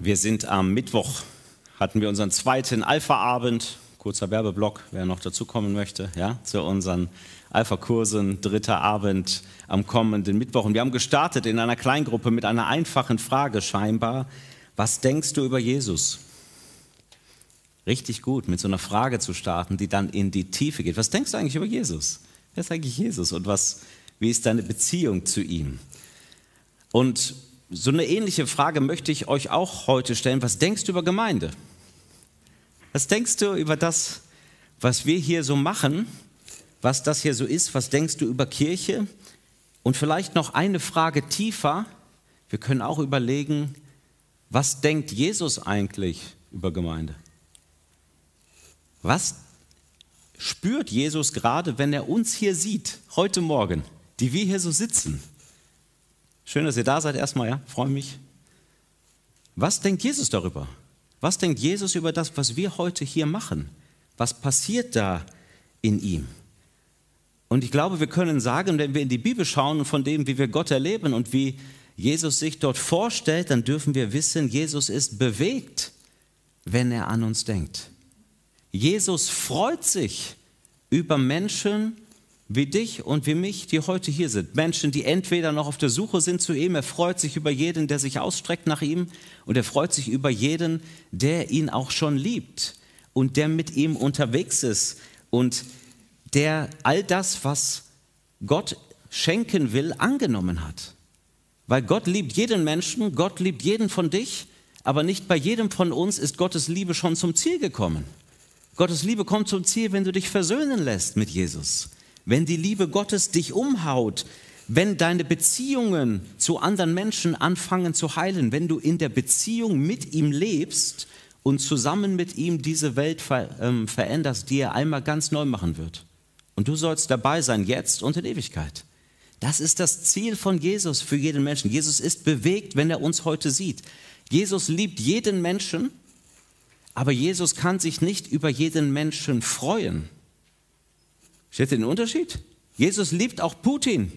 Wir sind am Mittwoch, hatten wir unseren zweiten Alpha-Abend, kurzer Werbeblock, wer noch dazukommen möchte, ja, zu unseren Alpha-Kursen, dritter Abend am kommenden Mittwoch. Und wir haben gestartet in einer Kleingruppe mit einer einfachen Frage scheinbar. Was denkst du über Jesus? Richtig gut, mit so einer Frage zu starten, die dann in die Tiefe geht. Was denkst du eigentlich über Jesus? Wer ist eigentlich Jesus und was, wie ist deine Beziehung zu ihm? Und so eine ähnliche Frage möchte ich euch auch heute stellen. Was denkst du über Gemeinde? Was denkst du über das, was wir hier so machen, was das hier so ist? Was denkst du über Kirche? Und vielleicht noch eine Frage tiefer. Wir können auch überlegen, was denkt Jesus eigentlich über Gemeinde? Was spürt Jesus gerade, wenn er uns hier sieht, heute Morgen, die wir hier so sitzen? Schön, dass ihr da seid erstmal, ja, freue mich. Was denkt Jesus darüber? Was denkt Jesus über das, was wir heute hier machen? Was passiert da in ihm? Und ich glaube, wir können sagen, wenn wir in die Bibel schauen und von dem, wie wir Gott erleben und wie Jesus sich dort vorstellt, dann dürfen wir wissen, Jesus ist bewegt, wenn er an uns denkt. Jesus freut sich über Menschen, wie dich und wie mich, die heute hier sind. Menschen, die entweder noch auf der Suche sind zu ihm, er freut sich über jeden, der sich ausstreckt nach ihm und er freut sich über jeden, der ihn auch schon liebt und der mit ihm unterwegs ist und der all das, was Gott schenken will, angenommen hat. Weil Gott liebt jeden Menschen, Gott liebt jeden von dich, aber nicht bei jedem von uns ist Gottes Liebe schon zum Ziel gekommen. Gottes Liebe kommt zum Ziel, wenn du dich versöhnen lässt mit Jesus wenn die Liebe Gottes dich umhaut, wenn deine Beziehungen zu anderen Menschen anfangen zu heilen, wenn du in der Beziehung mit ihm lebst und zusammen mit ihm diese Welt ver, ähm, veränderst, die er einmal ganz neu machen wird. Und du sollst dabei sein, jetzt und in Ewigkeit. Das ist das Ziel von Jesus für jeden Menschen. Jesus ist bewegt, wenn er uns heute sieht. Jesus liebt jeden Menschen, aber Jesus kann sich nicht über jeden Menschen freuen. Steht den Unterschied? Jesus liebt auch Putin,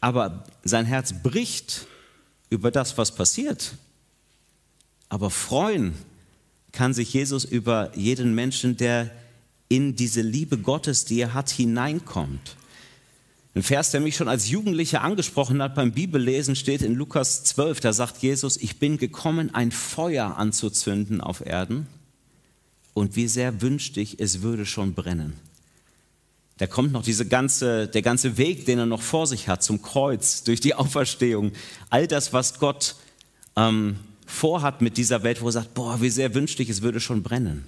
aber sein Herz bricht über das, was passiert. Aber freuen kann sich Jesus über jeden Menschen, der in diese Liebe Gottes, die er hat, hineinkommt. Ein Vers, der mich schon als Jugendlicher angesprochen hat beim Bibellesen, steht in Lukas 12. Da sagt Jesus, ich bin gekommen, ein Feuer anzuzünden auf Erden. Und wie sehr wünschte ich, es würde schon brennen da kommt noch diese ganze, der ganze Weg, den er noch vor sich hat, zum Kreuz, durch die Auferstehung. All das, was Gott ähm, vorhat mit dieser Welt, wo er sagt, boah, wie sehr wünschte ich, es würde schon brennen.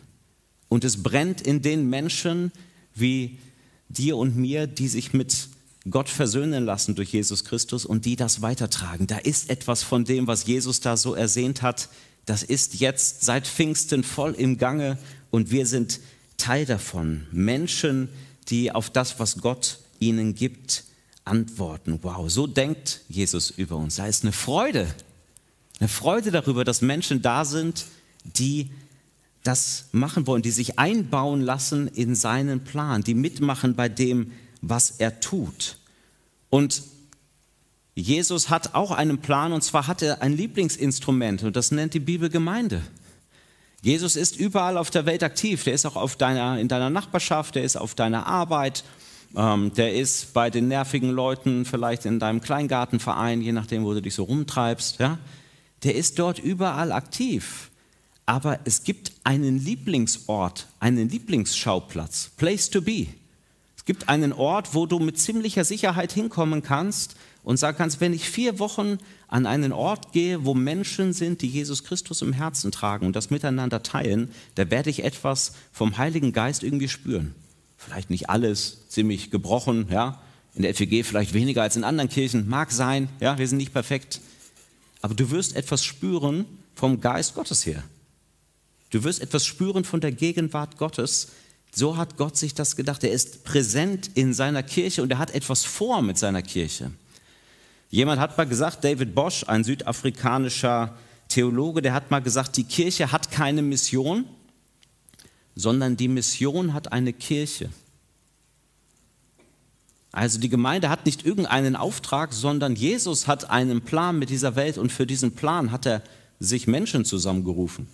Und es brennt in den Menschen wie dir und mir, die sich mit Gott versöhnen lassen durch Jesus Christus und die das weitertragen. Da ist etwas von dem, was Jesus da so ersehnt hat, das ist jetzt seit Pfingsten voll im Gange und wir sind Teil davon. Menschen, die auf das, was Gott ihnen gibt, antworten. Wow, so denkt Jesus über uns. Da ist eine Freude, eine Freude darüber, dass Menschen da sind, die das machen wollen, die sich einbauen lassen in seinen Plan, die mitmachen bei dem, was er tut. Und Jesus hat auch einen Plan und zwar hat er ein Lieblingsinstrument und das nennt die Bibel Gemeinde. Jesus ist überall auf der Welt aktiv. Der ist auch auf deiner, in deiner Nachbarschaft, der ist auf deiner Arbeit, ähm, der ist bei den nervigen Leuten, vielleicht in deinem Kleingartenverein, je nachdem, wo du dich so rumtreibst. Ja? Der ist dort überall aktiv. Aber es gibt einen Lieblingsort, einen Lieblingsschauplatz, Place to be. Es gibt einen Ort, wo du mit ziemlicher Sicherheit hinkommen kannst und sagen kannst, wenn ich vier Wochen an einen Ort gehe, wo Menschen sind, die Jesus Christus im Herzen tragen und das miteinander teilen, da werde ich etwas vom Heiligen Geist irgendwie spüren. Vielleicht nicht alles ziemlich gebrochen, ja. In der FEG vielleicht weniger als in anderen Kirchen, mag sein, ja, wir sind nicht perfekt. Aber du wirst etwas spüren vom Geist Gottes her. Du wirst etwas spüren von der Gegenwart Gottes. So hat Gott sich das gedacht. Er ist präsent in seiner Kirche und er hat etwas vor mit seiner Kirche. Jemand hat mal gesagt, David Bosch, ein südafrikanischer Theologe, der hat mal gesagt, die Kirche hat keine Mission, sondern die Mission hat eine Kirche. Also die Gemeinde hat nicht irgendeinen Auftrag, sondern Jesus hat einen Plan mit dieser Welt und für diesen Plan hat er sich Menschen zusammengerufen.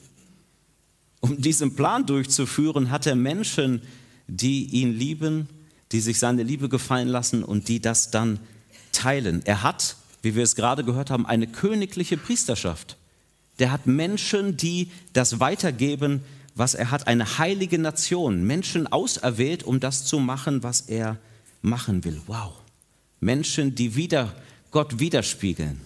Um diesen Plan durchzuführen, hat er Menschen, die ihn lieben, die sich seine Liebe gefallen lassen und die das dann teilen. Er hat, wie wir es gerade gehört haben, eine königliche Priesterschaft. Der hat Menschen, die das weitergeben, was er hat, eine heilige Nation, Menschen auserwählt, um das zu machen, was er machen will. Wow. Menschen, die wieder Gott widerspiegeln.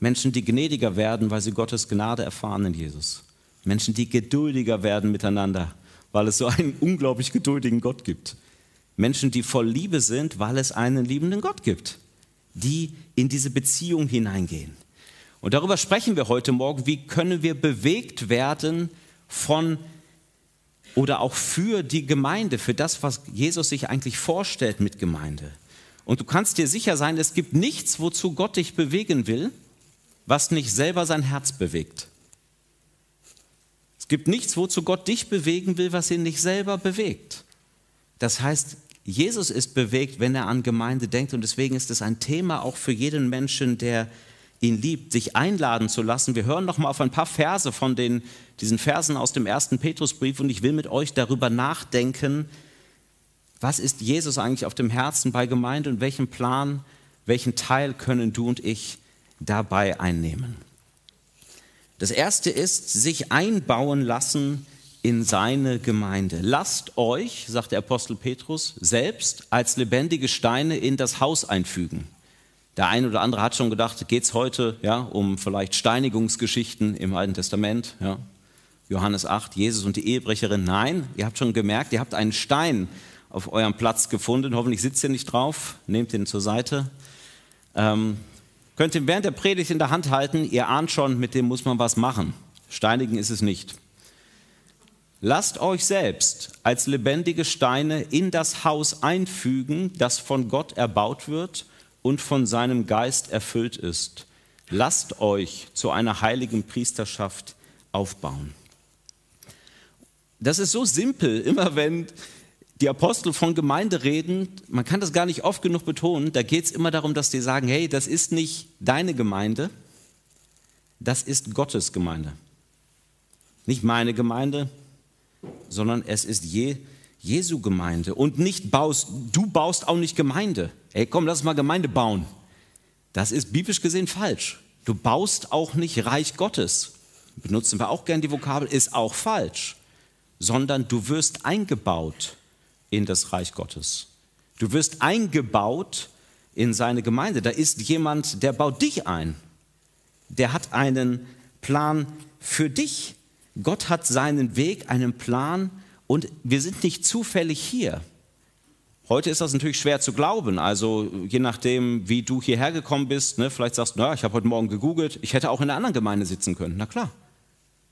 Menschen, die gnädiger werden, weil sie Gottes Gnade erfahren in Jesus. Menschen, die geduldiger werden miteinander, weil es so einen unglaublich geduldigen Gott gibt. Menschen, die voll Liebe sind, weil es einen liebenden Gott gibt, die in diese Beziehung hineingehen. Und darüber sprechen wir heute Morgen, wie können wir bewegt werden von oder auch für die Gemeinde, für das, was Jesus sich eigentlich vorstellt mit Gemeinde. Und du kannst dir sicher sein, es gibt nichts, wozu Gott dich bewegen will, was nicht selber sein Herz bewegt. Es gibt nichts, wozu Gott dich bewegen will, was ihn nicht selber bewegt. Das heißt, Jesus ist bewegt, wenn er an Gemeinde denkt und deswegen ist es ein Thema auch für jeden Menschen, der ihn liebt, sich einladen zu lassen. Wir hören noch mal auf ein paar Verse von den, diesen Versen aus dem ersten Petrusbrief und ich will mit euch darüber nachdenken, was ist Jesus eigentlich auf dem Herzen bei Gemeinde und welchen Plan, welchen Teil können du und ich dabei einnehmen. Das erste ist, sich einbauen lassen in seine Gemeinde. Lasst euch, sagt der Apostel Petrus, selbst als lebendige Steine in das Haus einfügen. Der eine oder andere hat schon gedacht, geht es heute ja, um vielleicht Steinigungsgeschichten im Alten Testament? Ja. Johannes 8, Jesus und die Ehebrecherin. Nein, ihr habt schon gemerkt, ihr habt einen Stein auf eurem Platz gefunden. Hoffentlich sitzt ihr nicht drauf. Nehmt ihn zur Seite. Ähm, könnt ihn während der Predigt in der Hand halten. Ihr ahnt schon, mit dem muss man was machen. Steinigen ist es nicht. Lasst euch selbst als lebendige Steine in das Haus einfügen, das von Gott erbaut wird und von seinem Geist erfüllt ist. Lasst euch zu einer heiligen Priesterschaft aufbauen. Das ist so simpel, immer wenn die Apostel von Gemeinde reden, man kann das gar nicht oft genug betonen, da geht es immer darum, dass die sagen, hey, das ist nicht deine Gemeinde, das ist Gottes Gemeinde. Nicht meine Gemeinde, sondern es ist je, Jesu Gemeinde. Und nicht baust, du baust auch nicht Gemeinde. Ey, komm, lass mal Gemeinde bauen. Das ist biblisch gesehen falsch. Du baust auch nicht Reich Gottes. Benutzen wir auch gern die Vokabel, ist auch falsch. Sondern du wirst eingebaut in das Reich Gottes. Du wirst eingebaut in seine Gemeinde. Da ist jemand, der baut dich ein. Der hat einen Plan für dich. Gott hat seinen Weg, einen Plan und wir sind nicht zufällig hier. Heute ist das natürlich schwer zu glauben. Also je nachdem, wie du hierher gekommen bist, ne, vielleicht sagst du, na, ich habe heute Morgen gegoogelt, ich hätte auch in einer anderen Gemeinde sitzen können. Na klar.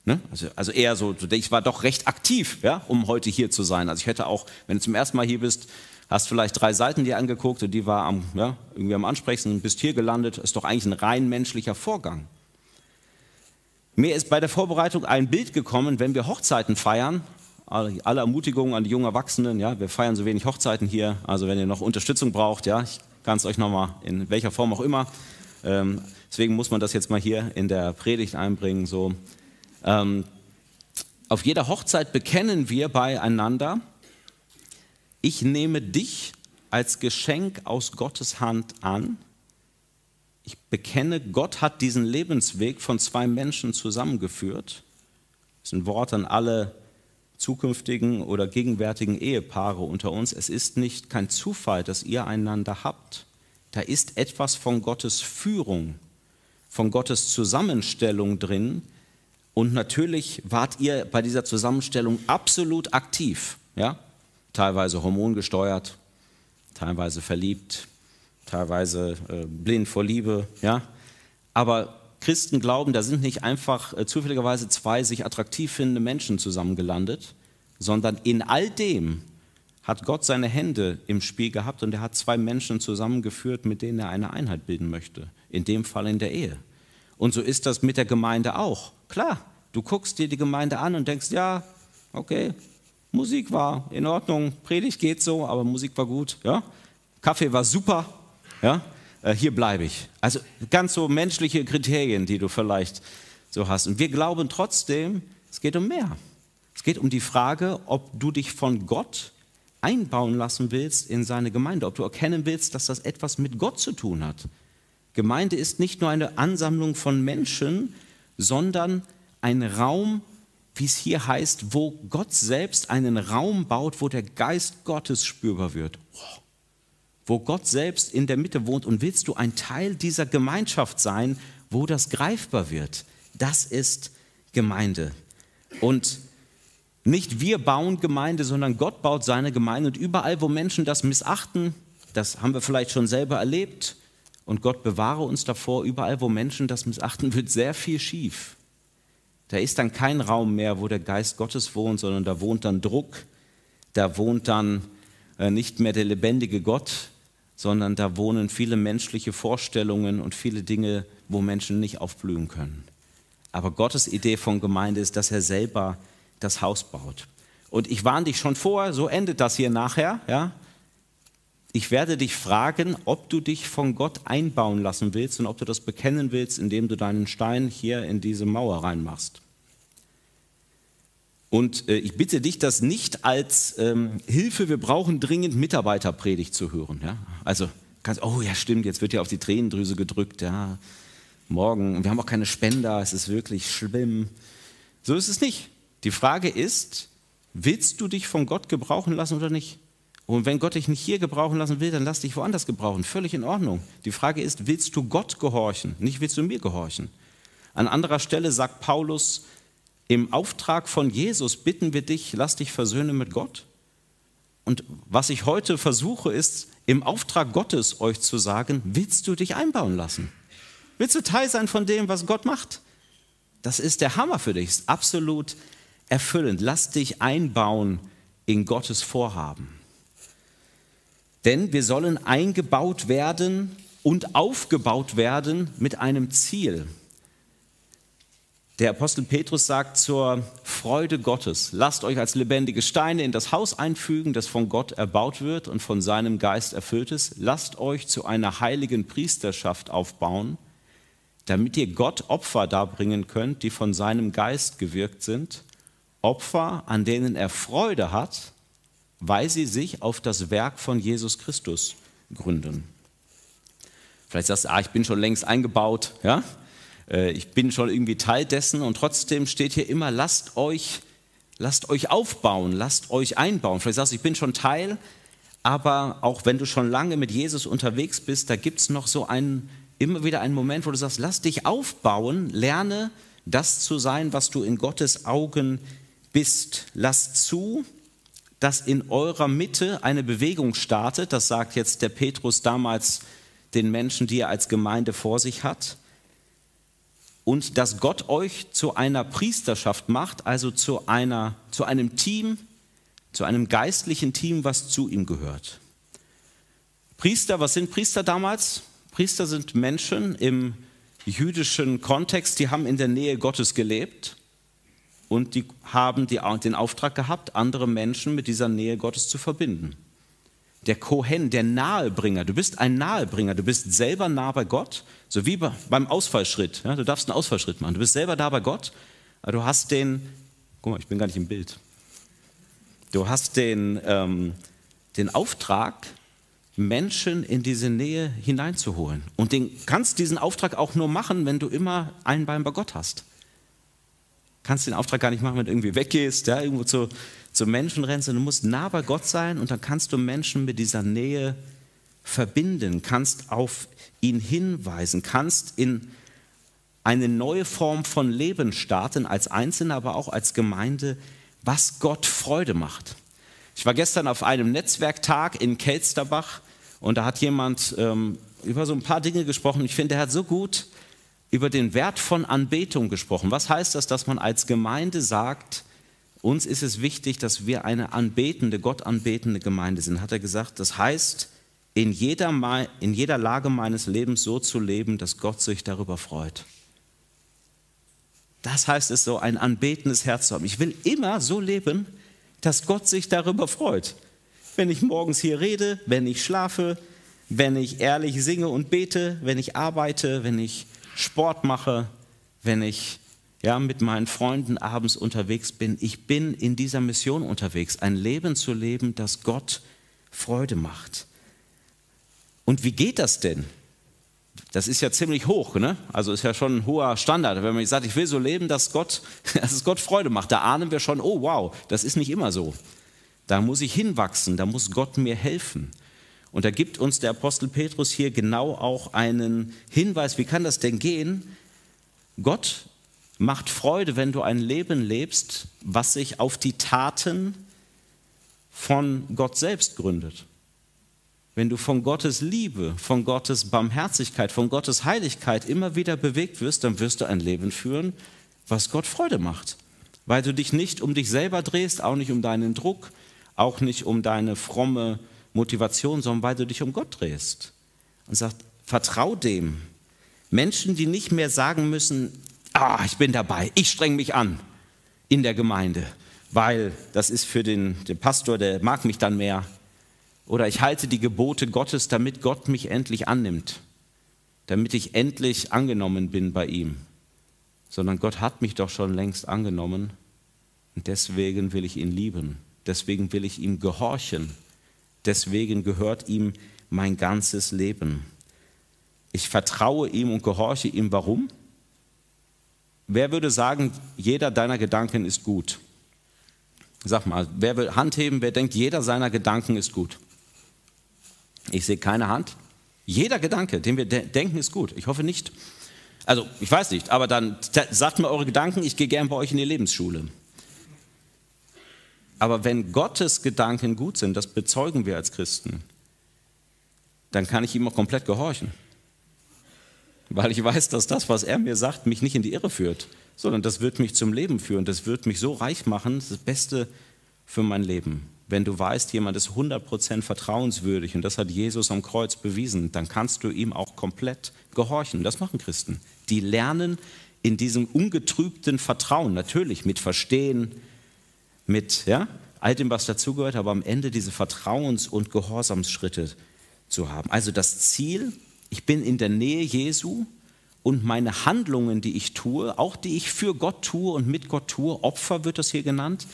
Ne? Also, also, eher so, ich war doch recht aktiv, ja, um heute hier zu sein. Also ich hätte auch, wenn du zum ersten Mal hier bist, hast vielleicht drei Seiten dir angeguckt und die war am, ja, irgendwie am ansprechendsten, bist hier gelandet, ist doch eigentlich ein rein menschlicher Vorgang. Mir ist bei der Vorbereitung ein Bild gekommen, wenn wir Hochzeiten feiern, alle Ermutigungen an die jungen Erwachsenen, ja, wir feiern so wenig Hochzeiten hier, also wenn ihr noch Unterstützung braucht, ja, ich kann es euch nochmal in welcher Form auch immer, ähm, deswegen muss man das jetzt mal hier in der Predigt einbringen, so, ähm, auf jeder Hochzeit bekennen wir beieinander, ich nehme dich als Geschenk aus Gottes Hand an. Ich bekenne, Gott hat diesen Lebensweg von zwei Menschen zusammengeführt. Das ist ein Wort an alle zukünftigen oder gegenwärtigen Ehepaare unter uns. Es ist nicht kein Zufall, dass ihr einander habt. Da ist etwas von Gottes Führung, von Gottes Zusammenstellung drin, und natürlich wart ihr bei dieser Zusammenstellung absolut aktiv, ja? teilweise hormongesteuert, teilweise verliebt, teilweise äh, blind vor Liebe. Ja? Aber Christen glauben, da sind nicht einfach äh, zufälligerweise zwei sich attraktiv findende Menschen zusammengelandet, sondern in all dem hat Gott seine Hände im Spiel gehabt und er hat zwei Menschen zusammengeführt, mit denen er eine Einheit bilden möchte. In dem Fall in der Ehe. Und so ist das mit der Gemeinde auch. Klar, du guckst dir die Gemeinde an und denkst, ja, okay, Musik war in Ordnung, Predigt geht so, aber Musik war gut, ja. Kaffee war super, ja. Äh, hier bleibe ich. Also ganz so menschliche Kriterien, die du vielleicht so hast. Und wir glauben trotzdem, es geht um mehr. Es geht um die Frage, ob du dich von Gott einbauen lassen willst in seine Gemeinde, ob du erkennen willst, dass das etwas mit Gott zu tun hat. Gemeinde ist nicht nur eine Ansammlung von Menschen, sondern ein Raum, wie es hier heißt, wo Gott selbst einen Raum baut, wo der Geist Gottes spürbar wird. Wo Gott selbst in der Mitte wohnt und willst du ein Teil dieser Gemeinschaft sein, wo das greifbar wird. Das ist Gemeinde. Und nicht wir bauen Gemeinde, sondern Gott baut seine Gemeinde. Und überall, wo Menschen das missachten, das haben wir vielleicht schon selber erlebt, und Gott bewahre uns davor, überall, wo Menschen das missachten, wird sehr viel schief. Da ist dann kein Raum mehr, wo der Geist Gottes wohnt, sondern da wohnt dann Druck, da wohnt dann äh, nicht mehr der lebendige Gott, sondern da wohnen viele menschliche Vorstellungen und viele Dinge, wo Menschen nicht aufblühen können. Aber Gottes Idee von Gemeinde ist, dass er selber das Haus baut. Und ich warne dich schon vor, so endet das hier nachher, ja? Ich werde dich fragen, ob du dich von Gott einbauen lassen willst und ob du das bekennen willst, indem du deinen Stein hier in diese Mauer reinmachst. Und äh, ich bitte dich, das nicht als ähm, Hilfe, wir brauchen dringend Mitarbeiterpredigt zu hören. Ja? Also, kannst, oh ja, stimmt, jetzt wird ja auf die Tränendrüse gedrückt. Ja, morgen, wir haben auch keine Spender, es ist wirklich schlimm. So ist es nicht. Die Frage ist, willst du dich von Gott gebrauchen lassen oder nicht? Und wenn Gott dich nicht hier gebrauchen lassen will, dann lass dich woanders gebrauchen. Völlig in Ordnung. Die Frage ist, willst du Gott gehorchen? Nicht willst du mir gehorchen? An anderer Stelle sagt Paulus, im Auftrag von Jesus bitten wir dich, lass dich versöhnen mit Gott. Und was ich heute versuche, ist, im Auftrag Gottes euch zu sagen, willst du dich einbauen lassen? Willst du Teil sein von dem, was Gott macht? Das ist der Hammer für dich, ist absolut erfüllend. Lass dich einbauen in Gottes Vorhaben. Denn wir sollen eingebaut werden und aufgebaut werden mit einem Ziel. Der Apostel Petrus sagt zur Freude Gottes, lasst euch als lebendige Steine in das Haus einfügen, das von Gott erbaut wird und von seinem Geist erfüllt ist. Lasst euch zu einer heiligen Priesterschaft aufbauen, damit ihr Gott Opfer darbringen könnt, die von seinem Geist gewirkt sind, Opfer, an denen er Freude hat weil sie sich auf das Werk von Jesus Christus gründen. Vielleicht sagst du, ah, ich bin schon längst eingebaut, ja? Äh, ich bin schon irgendwie Teil dessen und trotzdem steht hier immer, lasst euch, lasst euch aufbauen, lasst euch einbauen. Vielleicht sagst du, ich bin schon Teil, aber auch wenn du schon lange mit Jesus unterwegs bist, da gibt es noch so einen, immer wieder einen Moment, wo du sagst, lass dich aufbauen, lerne das zu sein, was du in Gottes Augen bist. Lass zu, dass in eurer Mitte eine Bewegung startet, das sagt jetzt der Petrus damals den Menschen, die er als Gemeinde vor sich hat, und dass Gott euch zu einer Priesterschaft macht, also zu, einer, zu einem Team, zu einem geistlichen Team, was zu ihm gehört. Priester, was sind Priester damals? Priester sind Menschen im jüdischen Kontext, die haben in der Nähe Gottes gelebt und die haben die, den Auftrag gehabt, andere Menschen mit dieser Nähe Gottes zu verbinden. Der Kohen, der Nahebringer, du bist ein Nahebringer, du bist selber nah bei Gott, so wie beim Ausfallschritt. Ja, du darfst einen Ausfallschritt machen, du bist selber da bei Gott, aber du hast den, guck mal, ich bin gar nicht im Bild, du hast den, ähm, den Auftrag, Menschen in diese Nähe hineinzuholen. Und den kannst diesen Auftrag auch nur machen, wenn du immer ein Bein bei Gott hast. Kannst den Auftrag gar nicht machen, wenn du irgendwie weggehst, ja, irgendwo zu, zu Menschen rennst. Du musst nah bei Gott sein und dann kannst du Menschen mit dieser Nähe verbinden, kannst auf ihn hinweisen, kannst in eine neue Form von Leben starten, als Einzelne, aber auch als Gemeinde, was Gott Freude macht. Ich war gestern auf einem Netzwerktag in Kelsterbach und da hat jemand ähm, über so ein paar Dinge gesprochen. Ich finde, er hat so gut über den Wert von Anbetung gesprochen. Was heißt das, dass man als Gemeinde sagt, uns ist es wichtig, dass wir eine anbetende, Gott anbetende Gemeinde sind? Hat er gesagt, das heißt, in jeder, in jeder Lage meines Lebens so zu leben, dass Gott sich darüber freut. Das heißt es so, ein anbetendes Herz zu haben. Ich will immer so leben, dass Gott sich darüber freut. Wenn ich morgens hier rede, wenn ich schlafe, wenn ich ehrlich singe und bete, wenn ich arbeite, wenn ich Sport mache, wenn ich ja, mit meinen Freunden abends unterwegs bin. Ich bin in dieser Mission unterwegs, ein Leben zu leben, das Gott Freude macht. Und wie geht das denn? Das ist ja ziemlich hoch, ne? Also ist ja schon ein hoher Standard. Wenn man sagt, ich will so leben, dass, Gott, dass es Gott Freude macht, da ahnen wir schon, oh wow, das ist nicht immer so. Da muss ich hinwachsen, da muss Gott mir helfen. Und da gibt uns der Apostel Petrus hier genau auch einen Hinweis, wie kann das denn gehen? Gott macht Freude, wenn du ein Leben lebst, was sich auf die Taten von Gott selbst gründet. Wenn du von Gottes Liebe, von Gottes Barmherzigkeit, von Gottes Heiligkeit immer wieder bewegt wirst, dann wirst du ein Leben führen, was Gott Freude macht. Weil du dich nicht um dich selber drehst, auch nicht um deinen Druck, auch nicht um deine fromme Motivation, sondern weil du dich um Gott drehst. Und sagt, vertrau dem. Menschen, die nicht mehr sagen müssen, ah, ich bin dabei, ich streng mich an in der Gemeinde, weil das ist für den, den Pastor, der mag mich dann mehr. Oder ich halte die Gebote Gottes, damit Gott mich endlich annimmt, damit ich endlich angenommen bin bei ihm. Sondern Gott hat mich doch schon längst angenommen und deswegen will ich ihn lieben, deswegen will ich ihm gehorchen, deswegen gehört ihm mein ganzes Leben. Ich vertraue ihm und gehorche ihm. Warum? Wer würde sagen, jeder deiner Gedanken ist gut? Sag mal, wer will Hand heben, wer denkt, jeder seiner Gedanken ist gut? Ich sehe keine Hand. Jeder Gedanke, den wir de denken, ist gut. Ich hoffe nicht. Also, ich weiß nicht, aber dann sagt mir eure Gedanken, ich gehe gern bei euch in die Lebensschule. Aber wenn Gottes Gedanken gut sind, das bezeugen wir als Christen, dann kann ich ihm auch komplett gehorchen weil ich weiß, dass das, was er mir sagt, mich nicht in die Irre führt, sondern das wird mich zum Leben führen, das wird mich so reich machen, das, Beste für mein Leben. Wenn du weißt, jemand ist 100% vertrauenswürdig und das hat Jesus am Kreuz bewiesen, dann kannst du ihm auch komplett gehorchen. Das machen Christen. Die lernen in diesem ungetrübten Vertrauen, natürlich mit Verstehen, mit ja, all dem, was dazugehört, aber am Ende diese Vertrauens- und Gehorsamsschritte zu haben. Also das Ziel ich bin in der Nähe Jesu und meine Handlungen, die ich tue, auch die ich für Gott tue und mit Gott tue, Opfer wird das hier genannt,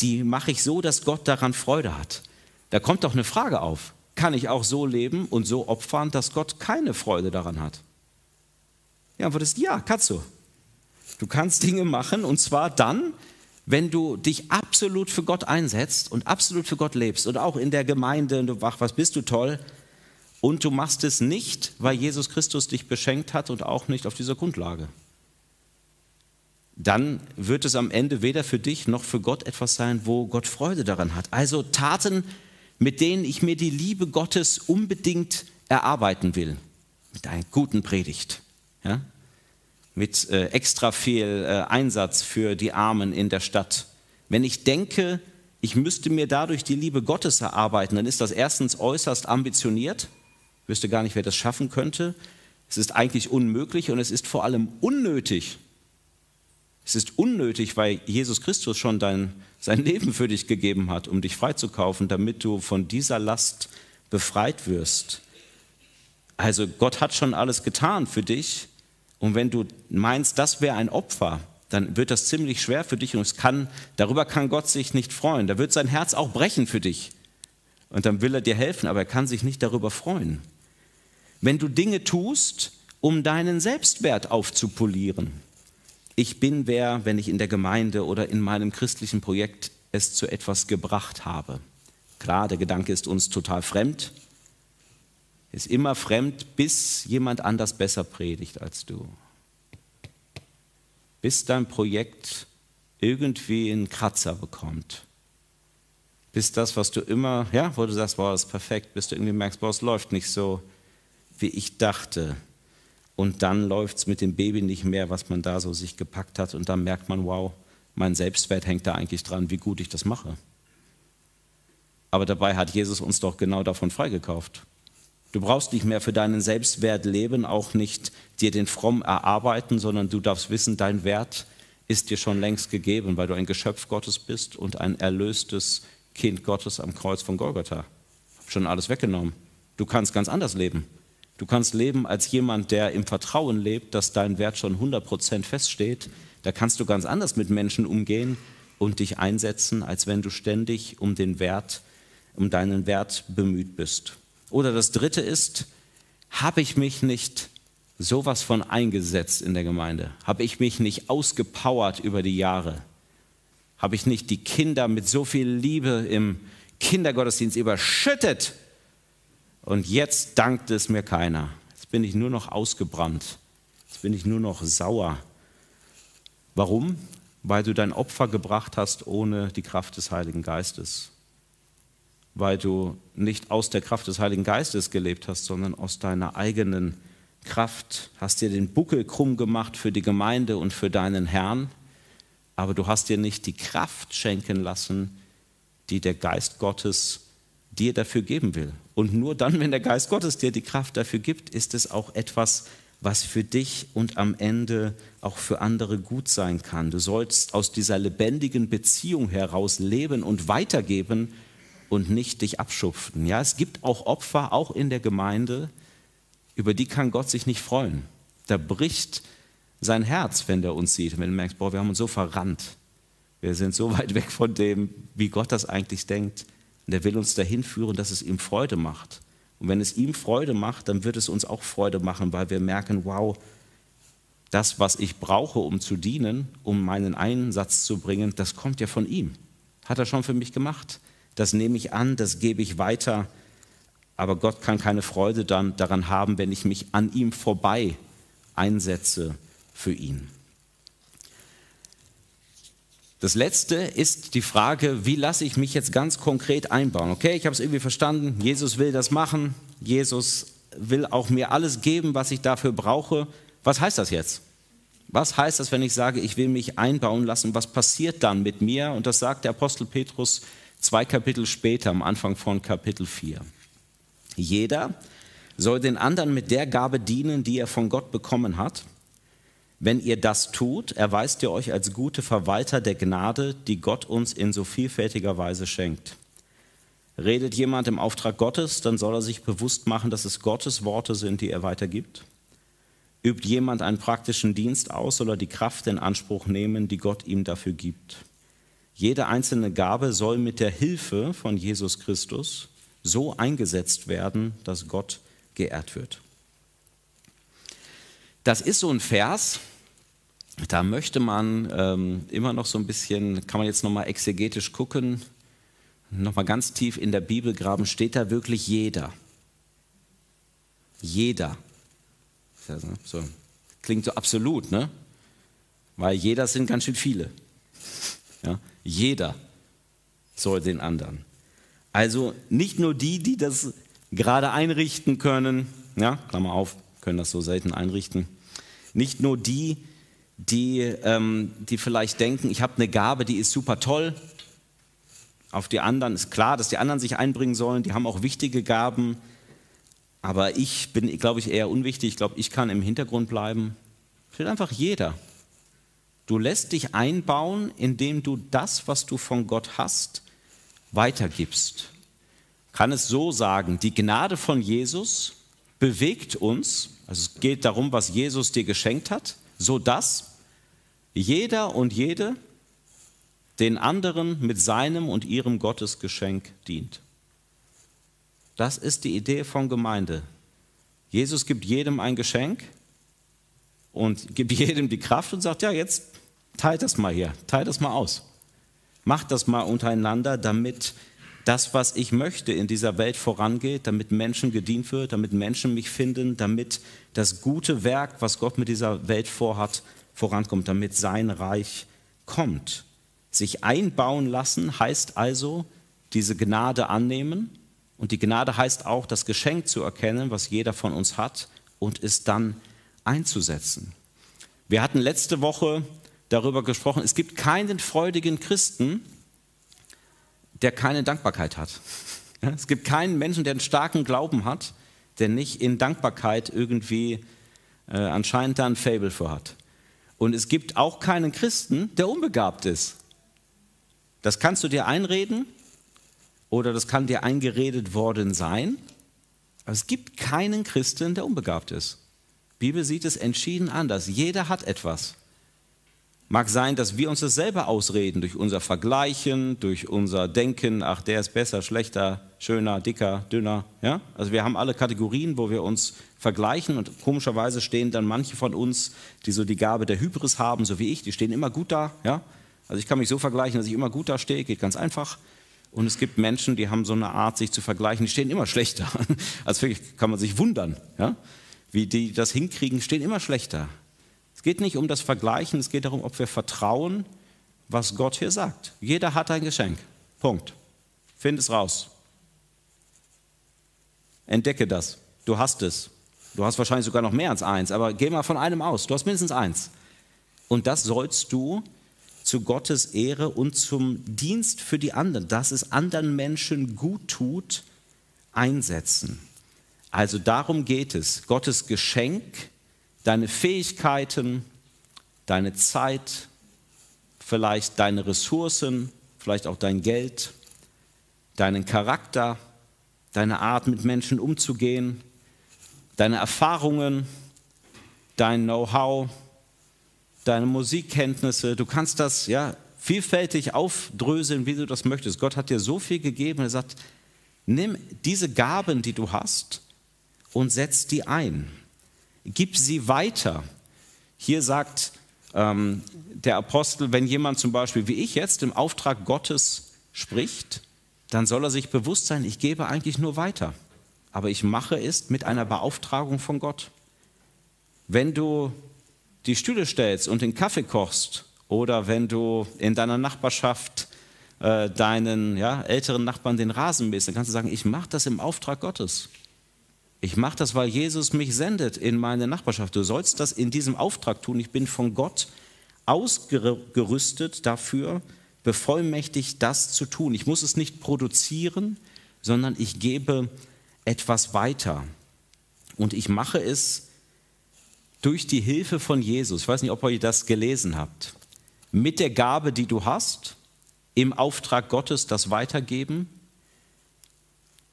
die mache ich so, dass Gott daran Freude hat. Da kommt doch eine Frage auf. Kann ich auch so leben und so opfern, dass Gott keine Freude daran hat? Ja, Antwort ist ja, kannst du. Du kannst Dinge machen und zwar dann, wenn du dich absolut für Gott einsetzt und absolut für Gott lebst und auch in der Gemeinde, du wach, was bist du toll, und du machst es nicht, weil Jesus Christus dich beschenkt hat und auch nicht auf dieser Grundlage. Dann wird es am Ende weder für dich noch für Gott etwas sein, wo Gott Freude daran hat. Also Taten, mit denen ich mir die Liebe Gottes unbedingt erarbeiten will. Mit einer guten Predigt. Ja? Mit äh, extra viel äh, Einsatz für die Armen in der Stadt. Wenn ich denke, ich müsste mir dadurch die Liebe Gottes erarbeiten, dann ist das erstens äußerst ambitioniert wüsste gar nicht, wer das schaffen könnte. Es ist eigentlich unmöglich und es ist vor allem unnötig. Es ist unnötig, weil Jesus Christus schon dein, sein Leben für dich gegeben hat, um dich freizukaufen, damit du von dieser Last befreit wirst. Also Gott hat schon alles getan für dich. Und wenn du meinst, das wäre ein Opfer, dann wird das ziemlich schwer für dich und es kann, darüber kann Gott sich nicht freuen. Da wird sein Herz auch brechen für dich. Und dann will er dir helfen, aber er kann sich nicht darüber freuen wenn du Dinge tust, um deinen Selbstwert aufzupolieren. Ich bin wer, wenn ich in der Gemeinde oder in meinem christlichen Projekt es zu etwas gebracht habe. Klar, der Gedanke ist uns total fremd, ist immer fremd, bis jemand anders besser predigt als du. Bis dein Projekt irgendwie einen Kratzer bekommt. Bis das, was du immer, ja, wo du sagst, boah, das ist perfekt, bis du irgendwie merkst, boah, es läuft nicht so, wie ich dachte. Und dann läuft es mit dem Baby nicht mehr, was man da so sich gepackt hat. Und dann merkt man, wow, mein Selbstwert hängt da eigentlich dran, wie gut ich das mache. Aber dabei hat Jesus uns doch genau davon freigekauft. Du brauchst nicht mehr für deinen Selbstwert leben, auch nicht dir den fromm erarbeiten, sondern du darfst wissen, dein Wert ist dir schon längst gegeben, weil du ein Geschöpf Gottes bist und ein erlöstes Kind Gottes am Kreuz von Golgatha. Schon alles weggenommen. Du kannst ganz anders leben. Du kannst leben als jemand, der im Vertrauen lebt, dass dein Wert schon 100% feststeht, Da kannst du ganz anders mit Menschen umgehen und dich einsetzen, als wenn du ständig um den Wert, um deinen Wert bemüht bist. Oder das dritte ist, habe ich mich nicht sowas von eingesetzt in der Gemeinde? Habe ich mich nicht ausgepowert über die Jahre? Habe ich nicht die Kinder mit so viel Liebe im Kindergottesdienst überschüttet? Und jetzt dankt es mir keiner. Jetzt bin ich nur noch ausgebrannt. Jetzt bin ich nur noch sauer. Warum? Weil du dein Opfer gebracht hast ohne die Kraft des Heiligen Geistes. Weil du nicht aus der Kraft des Heiligen Geistes gelebt hast, sondern aus deiner eigenen Kraft. Hast dir den Buckel krumm gemacht für die Gemeinde und für deinen Herrn, aber du hast dir nicht die Kraft schenken lassen, die der Geist Gottes dir dafür geben will. Und nur dann, wenn der Geist Gottes dir die Kraft dafür gibt, ist es auch etwas, was für dich und am Ende auch für andere gut sein kann. Du sollst aus dieser lebendigen Beziehung heraus leben und weitergeben und nicht dich abschupfen. Ja, es gibt auch Opfer, auch in der Gemeinde, über die kann Gott sich nicht freuen. Da bricht sein Herz, wenn er uns sieht, wenn er merkt, boah, wir haben uns so verrannt. Wir sind so weit weg von dem, wie Gott das eigentlich denkt. Und er will uns dahin führen, dass es ihm Freude macht. Und wenn es ihm Freude macht, dann wird es uns auch Freude machen, weil wir merken, wow, das, was ich brauche, um zu dienen, um meinen Einsatz zu bringen, das kommt ja von ihm. Hat er schon für mich gemacht. Das nehme ich an, das gebe ich weiter. Aber Gott kann keine Freude dann daran haben, wenn ich mich an ihm vorbei einsetze für ihn. Das letzte ist die Frage, wie lasse ich mich jetzt ganz konkret einbauen? Okay, ich habe es irgendwie verstanden, Jesus will das machen, Jesus will auch mir alles geben, was ich dafür brauche. Was heißt das jetzt? Was heißt das, wenn ich sage, ich will mich einbauen lassen? Was passiert dann mit mir? Und das sagt der Apostel Petrus zwei Kapitel später, am Anfang von Kapitel 4. Jeder soll den anderen mit der Gabe dienen, die er von Gott bekommen hat wenn ihr das tut, erweist ihr euch als gute Verwalter der Gnade, die Gott uns in so vielfältiger Weise schenkt. Redet jemand im Auftrag Gottes, dann soll er sich bewusst machen, dass es Gottes Worte sind, die er weitergibt. Übt jemand einen praktischen Dienst aus, soll er die Kraft in Anspruch nehmen, die Gott ihm dafür gibt. Jede einzelne Gabe soll mit der Hilfe von Jesus Christus so eingesetzt werden, dass Gott geehrt wird. Das ist so ein Vers, da möchte man ähm, immer noch so ein bisschen, kann man jetzt nochmal exegetisch gucken, nochmal ganz tief in der Bibel graben, steht da wirklich jeder. Jeder. So, klingt so absolut, ne? Weil jeder sind ganz schön viele. Ja? Jeder soll den anderen. Also nicht nur die, die das gerade einrichten können, ja, Klammer auf, können das so selten einrichten. Nicht nur die, die, ähm, die vielleicht denken, ich habe eine Gabe, die ist super toll. Auf die anderen ist klar, dass die anderen sich einbringen sollen. Die haben auch wichtige Gaben. Aber ich bin, glaube ich, eher unwichtig. Ich glaube, ich kann im Hintergrund bleiben. Steht einfach jeder. Du lässt dich einbauen, indem du das, was du von Gott hast, weitergibst. Kann es so sagen, die Gnade von Jesus bewegt uns, also es geht darum, was Jesus dir geschenkt hat, sodass jeder und jede den anderen mit seinem und ihrem Gottesgeschenk dient. Das ist die Idee von Gemeinde. Jesus gibt jedem ein Geschenk und gibt jedem die Kraft und sagt, ja, jetzt teilt das mal hier, teilt das mal aus. Macht das mal untereinander, damit das, was ich möchte, in dieser Welt vorangeht, damit Menschen gedient wird, damit Menschen mich finden, damit das gute Werk, was Gott mit dieser Welt vorhat, vorankommt, damit sein Reich kommt. Sich einbauen lassen heißt also diese Gnade annehmen und die Gnade heißt auch das Geschenk zu erkennen, was jeder von uns hat und es dann einzusetzen. Wir hatten letzte Woche darüber gesprochen, es gibt keinen freudigen Christen, der keine Dankbarkeit hat. Es gibt keinen Menschen, der einen starken Glauben hat, der nicht in Dankbarkeit irgendwie äh, anscheinend da ein Fable für hat. Und es gibt auch keinen Christen, der unbegabt ist. Das kannst du dir einreden oder das kann dir eingeredet worden sein. Aber es gibt keinen Christen, der unbegabt ist. Die Bibel sieht es entschieden anders. Jeder hat etwas. Mag sein, dass wir uns das selber ausreden durch unser Vergleichen, durch unser Denken, ach, der ist besser, schlechter, schöner, dicker, dünner. Ja? Also wir haben alle Kategorien, wo wir uns vergleichen und komischerweise stehen dann manche von uns, die so die Gabe der Hybris haben, so wie ich, die stehen immer gut da. Ja? Also ich kann mich so vergleichen, dass ich immer gut da stehe, geht ganz einfach. Und es gibt Menschen, die haben so eine Art, sich zu vergleichen, die stehen immer schlechter. Also wirklich kann man sich wundern, ja? wie die das hinkriegen, stehen immer schlechter. Es geht nicht um das Vergleichen, es geht darum, ob wir vertrauen, was Gott hier sagt. Jeder hat ein Geschenk. Punkt. Find es raus. Entdecke das. Du hast es. Du hast wahrscheinlich sogar noch mehr als eins, aber geh mal von einem aus. Du hast mindestens eins. Und das sollst du zu Gottes Ehre und zum Dienst für die anderen, dass es anderen Menschen gut tut, einsetzen. Also darum geht es. Gottes Geschenk deine Fähigkeiten, deine Zeit, vielleicht deine Ressourcen, vielleicht auch dein Geld, deinen Charakter, deine Art mit Menschen umzugehen, deine Erfahrungen, dein Know-how, deine Musikkenntnisse. Du kannst das ja vielfältig aufdröseln, wie du das möchtest. Gott hat dir so viel gegeben. Er sagt, nimm diese Gaben, die du hast, und setz die ein gib sie weiter. Hier sagt ähm, der Apostel, wenn jemand zum Beispiel wie ich jetzt im Auftrag Gottes spricht, dann soll er sich bewusst sein, ich gebe eigentlich nur weiter. Aber ich mache es mit einer Beauftragung von Gott. Wenn du die Stühle stellst und den Kaffee kochst oder wenn du in deiner Nachbarschaft äh, deinen ja, älteren Nachbarn den Rasen mähst, dann kannst du sagen, ich mache das im Auftrag Gottes. Ich mache das, weil Jesus mich sendet in meine Nachbarschaft. Du sollst das in diesem Auftrag tun. Ich bin von Gott ausgerüstet dafür, bevollmächtigt, das zu tun. Ich muss es nicht produzieren, sondern ich gebe etwas weiter. Und ich mache es durch die Hilfe von Jesus. Ich weiß nicht, ob ihr das gelesen habt. Mit der Gabe, die du hast, im Auftrag Gottes das weitergeben,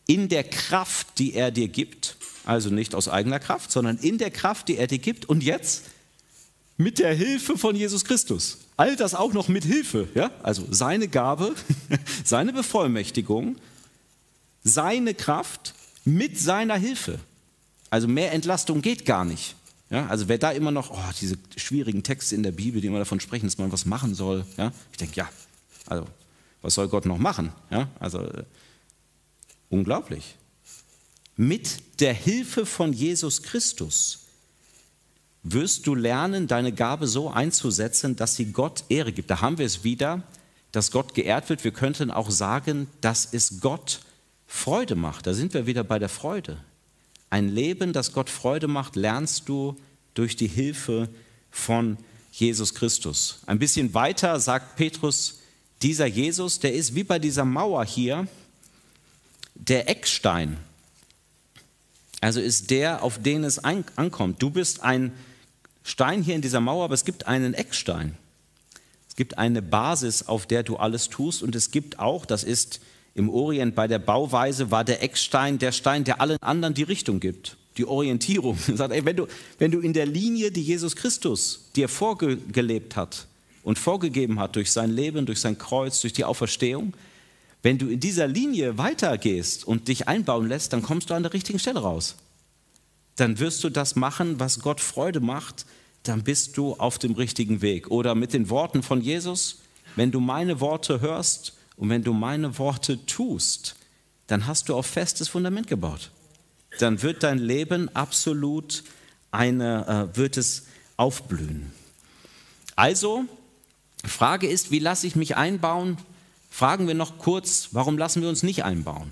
in der Kraft, die er dir gibt, also nicht aus eigener Kraft, sondern in der Kraft, die er dir gibt und jetzt mit der Hilfe von Jesus Christus. All das auch noch mit Hilfe, ja? Also seine Gabe, seine Bevollmächtigung, seine Kraft mit seiner Hilfe. Also mehr Entlastung geht gar nicht. Ja, also wer da immer noch, oh, diese schwierigen Texte in der Bibel, die immer davon sprechen, dass man was machen soll, ja, ich denke, ja, also was soll Gott noch machen? Ja, also äh, unglaublich mit der Hilfe von Jesus Christus wirst du lernen, deine Gabe so einzusetzen, dass sie Gott Ehre gibt. Da haben wir es wieder, dass Gott geehrt wird. Wir könnten auch sagen, dass es Gott Freude macht. Da sind wir wieder bei der Freude. Ein Leben, das Gott Freude macht, lernst du durch die Hilfe von Jesus Christus. Ein bisschen weiter sagt Petrus, dieser Jesus, der ist wie bei dieser Mauer hier der Eckstein also ist der, auf den es ankommt. Du bist ein Stein hier in dieser Mauer, aber es gibt einen Eckstein. Es gibt eine Basis, auf der du alles tust. Und es gibt auch, das ist im Orient bei der Bauweise, war der Eckstein der Stein, der allen anderen die Richtung gibt, die Orientierung. Wenn, du, wenn du in der Linie, die Jesus Christus dir vorgelebt hat und vorgegeben hat durch sein Leben, durch sein Kreuz, durch die Auferstehung, wenn du in dieser Linie weitergehst und dich einbauen lässt, dann kommst du an der richtigen Stelle raus. Dann wirst du das machen, was Gott Freude macht, dann bist du auf dem richtigen Weg. Oder mit den Worten von Jesus, wenn du meine Worte hörst und wenn du meine Worte tust, dann hast du auf festes Fundament gebaut. Dann wird dein Leben absolut eine, äh, wird es aufblühen. Also, Frage ist, wie lasse ich mich einbauen? Fragen wir noch kurz, warum lassen wir uns nicht einbauen?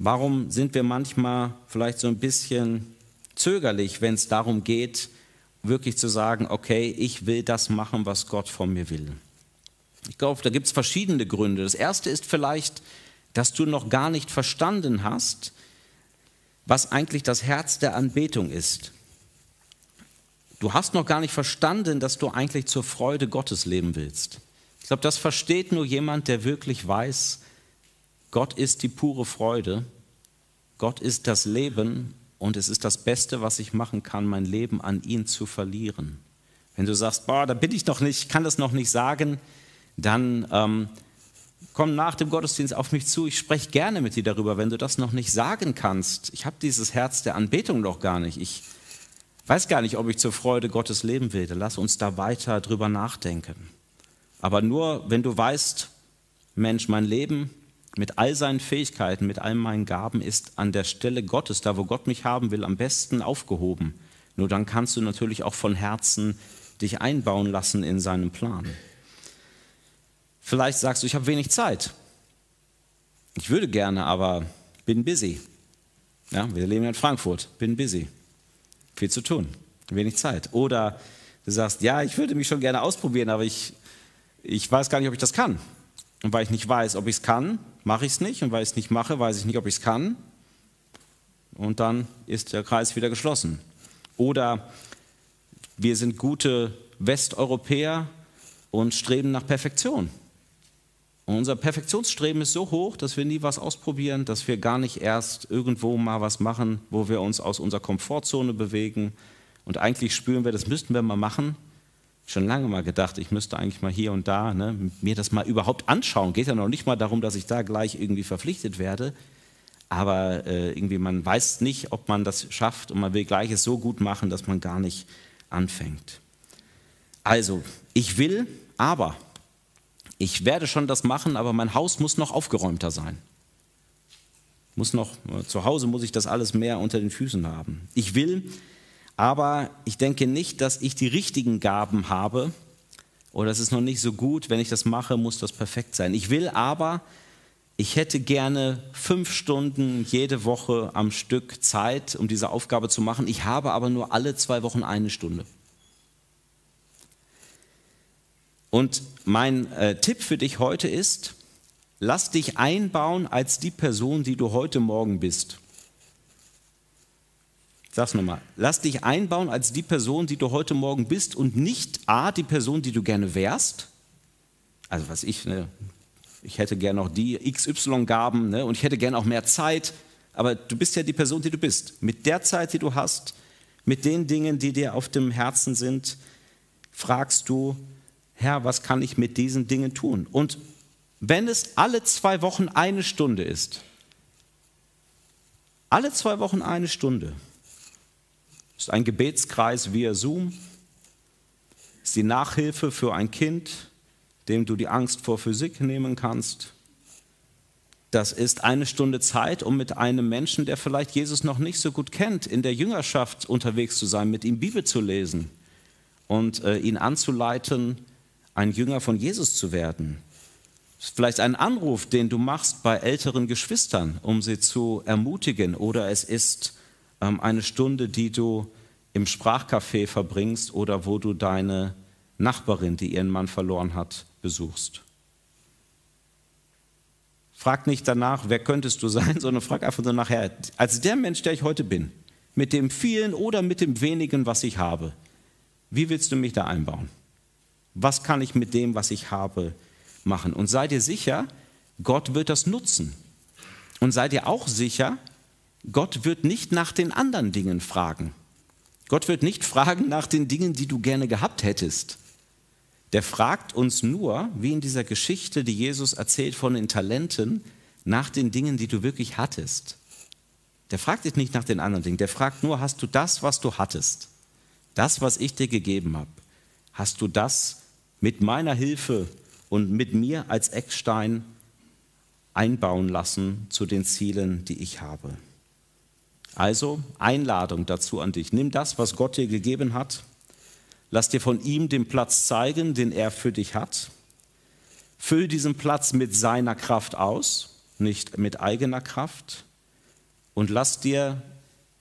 Warum sind wir manchmal vielleicht so ein bisschen zögerlich, wenn es darum geht, wirklich zu sagen, okay, ich will das machen, was Gott von mir will? Ich glaube, da gibt es verschiedene Gründe. Das erste ist vielleicht, dass du noch gar nicht verstanden hast, was eigentlich das Herz der Anbetung ist. Du hast noch gar nicht verstanden, dass du eigentlich zur Freude Gottes leben willst. Ich glaube, das versteht nur jemand, der wirklich weiß, Gott ist die pure Freude, Gott ist das Leben und es ist das Beste, was ich machen kann, mein Leben an ihn zu verlieren. Wenn du sagst, boah, da bin ich noch nicht, kann das noch nicht sagen, dann ähm, komm nach dem Gottesdienst auf mich zu. Ich spreche gerne mit dir darüber, wenn du das noch nicht sagen kannst. Ich habe dieses Herz der Anbetung noch gar nicht. Ich weiß gar nicht, ob ich zur Freude Gottes leben will. Lass uns da weiter drüber nachdenken. Aber nur, wenn du weißt, Mensch, mein Leben mit all seinen Fähigkeiten, mit all meinen Gaben ist an der Stelle Gottes, da wo Gott mich haben will, am besten aufgehoben. Nur dann kannst du natürlich auch von Herzen dich einbauen lassen in seinen Plan. Vielleicht sagst du, ich habe wenig Zeit. Ich würde gerne, aber bin busy. Ja, wir leben in Frankfurt, bin busy. Viel zu tun, wenig Zeit. Oder du sagst, ja, ich würde mich schon gerne ausprobieren, aber ich, ich weiß gar nicht, ob ich das kann. Und weil ich nicht weiß, ob ich es kann, mache ich es nicht. Und weil ich es nicht mache, weiß ich nicht, ob ich es kann. Und dann ist der Kreis wieder geschlossen. Oder wir sind gute Westeuropäer und streben nach Perfektion. Und unser Perfektionsstreben ist so hoch, dass wir nie was ausprobieren, dass wir gar nicht erst irgendwo mal was machen, wo wir uns aus unserer Komfortzone bewegen. Und eigentlich spüren wir, das müssten wir mal machen. Schon lange mal gedacht, ich müsste eigentlich mal hier und da ne, mir das mal überhaupt anschauen. Geht ja noch nicht mal darum, dass ich da gleich irgendwie verpflichtet werde. Aber äh, irgendwie man weiß nicht, ob man das schafft und man will gleich es so gut machen, dass man gar nicht anfängt. Also, ich will, aber ich werde schon das machen, aber mein Haus muss noch aufgeräumter sein. Muss noch, zu Hause muss ich das alles mehr unter den Füßen haben. Ich will, aber ich denke nicht, dass ich die richtigen Gaben habe oder es ist noch nicht so gut, wenn ich das mache, muss das perfekt sein. Ich will aber, ich hätte gerne fünf Stunden jede Woche am Stück Zeit, um diese Aufgabe zu machen. Ich habe aber nur alle zwei Wochen eine Stunde. Und mein äh, Tipp für dich heute ist, lass dich einbauen als die Person, die du heute Morgen bist. Sag's nochmal. Lass dich einbauen als die Person, die du heute Morgen bist und nicht A, die Person, die du gerne wärst. Also was ich, ne, ich hätte gerne noch die XY-Gaben ne, und ich hätte gerne auch mehr Zeit. Aber du bist ja die Person, die du bist. Mit der Zeit, die du hast, mit den Dingen, die dir auf dem Herzen sind, fragst du, Herr, was kann ich mit diesen Dingen tun? Und wenn es alle zwei Wochen eine Stunde ist, alle zwei Wochen eine Stunde, ist ein Gebetskreis via Zoom, ist die Nachhilfe für ein Kind, dem du die Angst vor Physik nehmen kannst. Das ist eine Stunde Zeit, um mit einem Menschen, der vielleicht Jesus noch nicht so gut kennt, in der Jüngerschaft unterwegs zu sein, mit ihm Bibel zu lesen und äh, ihn anzuleiten, ein Jünger von Jesus zu werden. Vielleicht ein Anruf, den du machst bei älteren Geschwistern, um sie zu ermutigen. Oder es ist ähm, eine Stunde, die du im Sprachcafé verbringst oder wo du deine Nachbarin, die ihren Mann verloren hat, besuchst. Frag nicht danach, wer könntest du sein, sondern frag einfach nur nachher, als der Mensch, der ich heute bin, mit dem vielen oder mit dem wenigen, was ich habe, wie willst du mich da einbauen? Was kann ich mit dem, was ich habe, machen? Und sei dir sicher, Gott wird das nutzen. Und sei dir auch sicher, Gott wird nicht nach den anderen Dingen fragen. Gott wird nicht fragen nach den Dingen, die du gerne gehabt hättest. Der fragt uns nur, wie in dieser Geschichte, die Jesus erzählt von den Talenten, nach den Dingen, die du wirklich hattest. Der fragt dich nicht nach den anderen Dingen, der fragt nur, hast du das, was du hattest? Das, was ich dir gegeben habe. Hast du das mit meiner Hilfe und mit mir als Eckstein einbauen lassen zu den Zielen, die ich habe. Also Einladung dazu an dich. Nimm das, was Gott dir gegeben hat. Lass dir von ihm den Platz zeigen, den er für dich hat. Füll diesen Platz mit seiner Kraft aus, nicht mit eigener Kraft. Und lass dir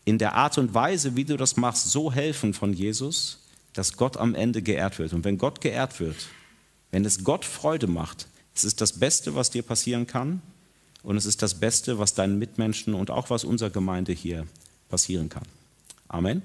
in der Art und Weise, wie du das machst, so helfen von Jesus, dass Gott am Ende geehrt wird. Und wenn Gott geehrt wird, wenn es Gott Freude macht, es ist das Beste, was dir passieren kann. Und es ist das Beste, was deinen Mitmenschen und auch was unserer Gemeinde hier passieren kann. Amen.